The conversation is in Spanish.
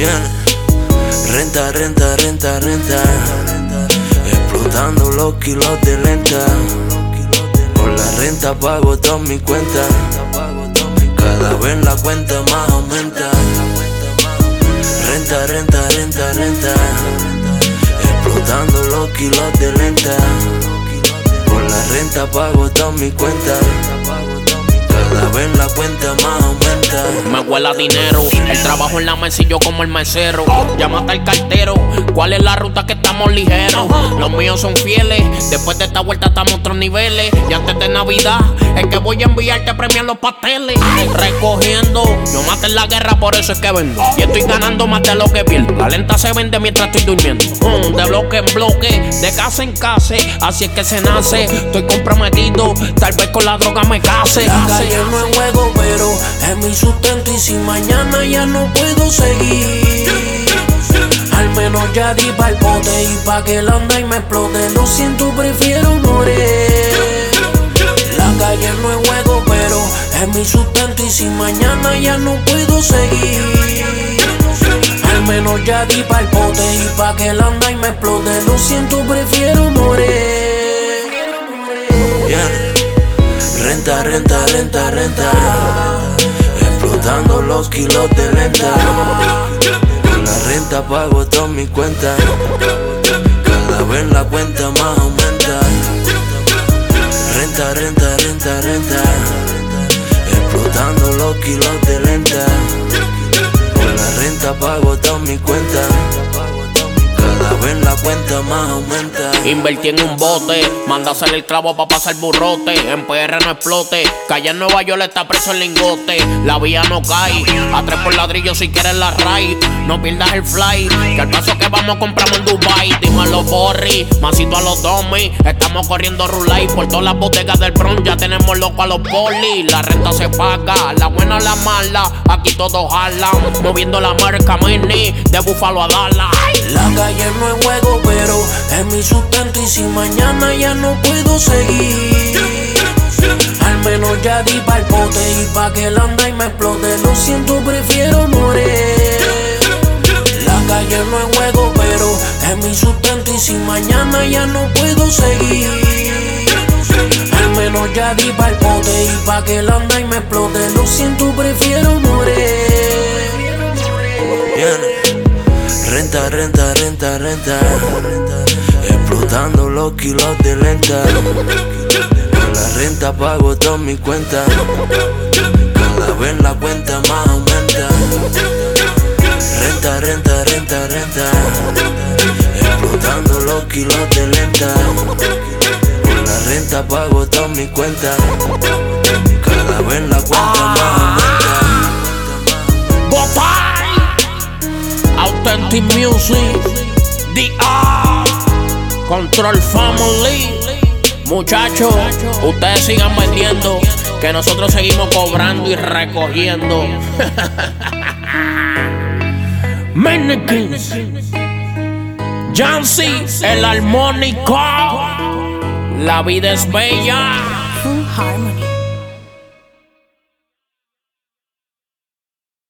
Renta, renta, renta, renta. Explotando los kilos de lenta. Por la renta pago toda mi cuenta. Cada vez la cuenta más aumenta. Renta, renta, renta, renta. Explotando los kilos de lenta. Por la renta pago toda mi cuenta. Vez la cuenta más aumenta. Me huela dinero, el trabajo en la mesa y yo como el mesero. Llámate al cartero, ¿cuál es la ruta que estamos ligeros? Los míos son fieles, después de esta vuelta estamos a otros niveles. Y antes de Navidad, es que voy a enviarte premiar los pasteles. Recogiendo, yo maté en la guerra, por eso es que vendo. Y estoy ganando más de lo que pierdo. La lenta se vende mientras estoy durmiendo. Mm, de bloque en bloque, de casa en casa, así es que se nace. Estoy comprometido, tal vez con la droga me case. La calle no es juego, pero es mi sustento. Y si mañana ya no puedo seguir, al menos ya di pa'l bote y pa' que el anda y me explote. Lo siento, prefiero morir. La calle no es juego, pero es mi sustento. Y si mañana ya no puedo seguir, al menos ya di pa'l bote y pa' que el anda y me explote. Lo siento, prefiero morir. Renta, renta, renta, renta. Explotando los kilos de lenta. Con la renta pago toda mi cuenta. Cada vez la cuenta más aumenta. Renta, renta, renta, renta. Explotando los kilos de lenta. Con la renta pago toda mi cuenta. Vez la cuenta más aumenta. Invertí en un bote, manda hacer el clavo pa' pasar burrote. En PR no explote, calle en Nueva York está preso el lingote. La vía no cae, a tres por ladrillo si quieres la ray. No pierdas el fly, que al paso que vamos compramos en Dubai. Dime a los borri, masito a los domi. Estamos corriendo rulay por todas las bodegas del Bronx. Ya tenemos loco a los poli. La renta se paga, la buena o la mala. Aquí todos jalan, moviendo la marca mini de Búfalo a Dallas. La calle no es juego, pero es mi sustento. Y si mañana ya no puedo seguir, al menos ya di pa'l bote y pa' que el anda y me explote. Lo siento, prefiero morir. La calle no es juego, pero es mi sustento. Y si mañana ya no puedo seguir, al menos ya di pa'l bote y pa' que el anda y me explote. Lo siento, prefiero morir. Renta, renta, renta, renta. Explotando los kilos de lenta. Con la renta pago toda mi cuenta. Cada vez la cuenta más aumenta. Renta, renta, renta, renta. Explotando los kilos de lenta. Con la renta pago toda mi cuenta. Cada vez la cuenta más aumenta. Music, DR, Control Family. Muchachos, ustedes sigan vendiendo, que nosotros seguimos cobrando y recogiendo. Mannequins, Jancy, el armónico. La vida es bella.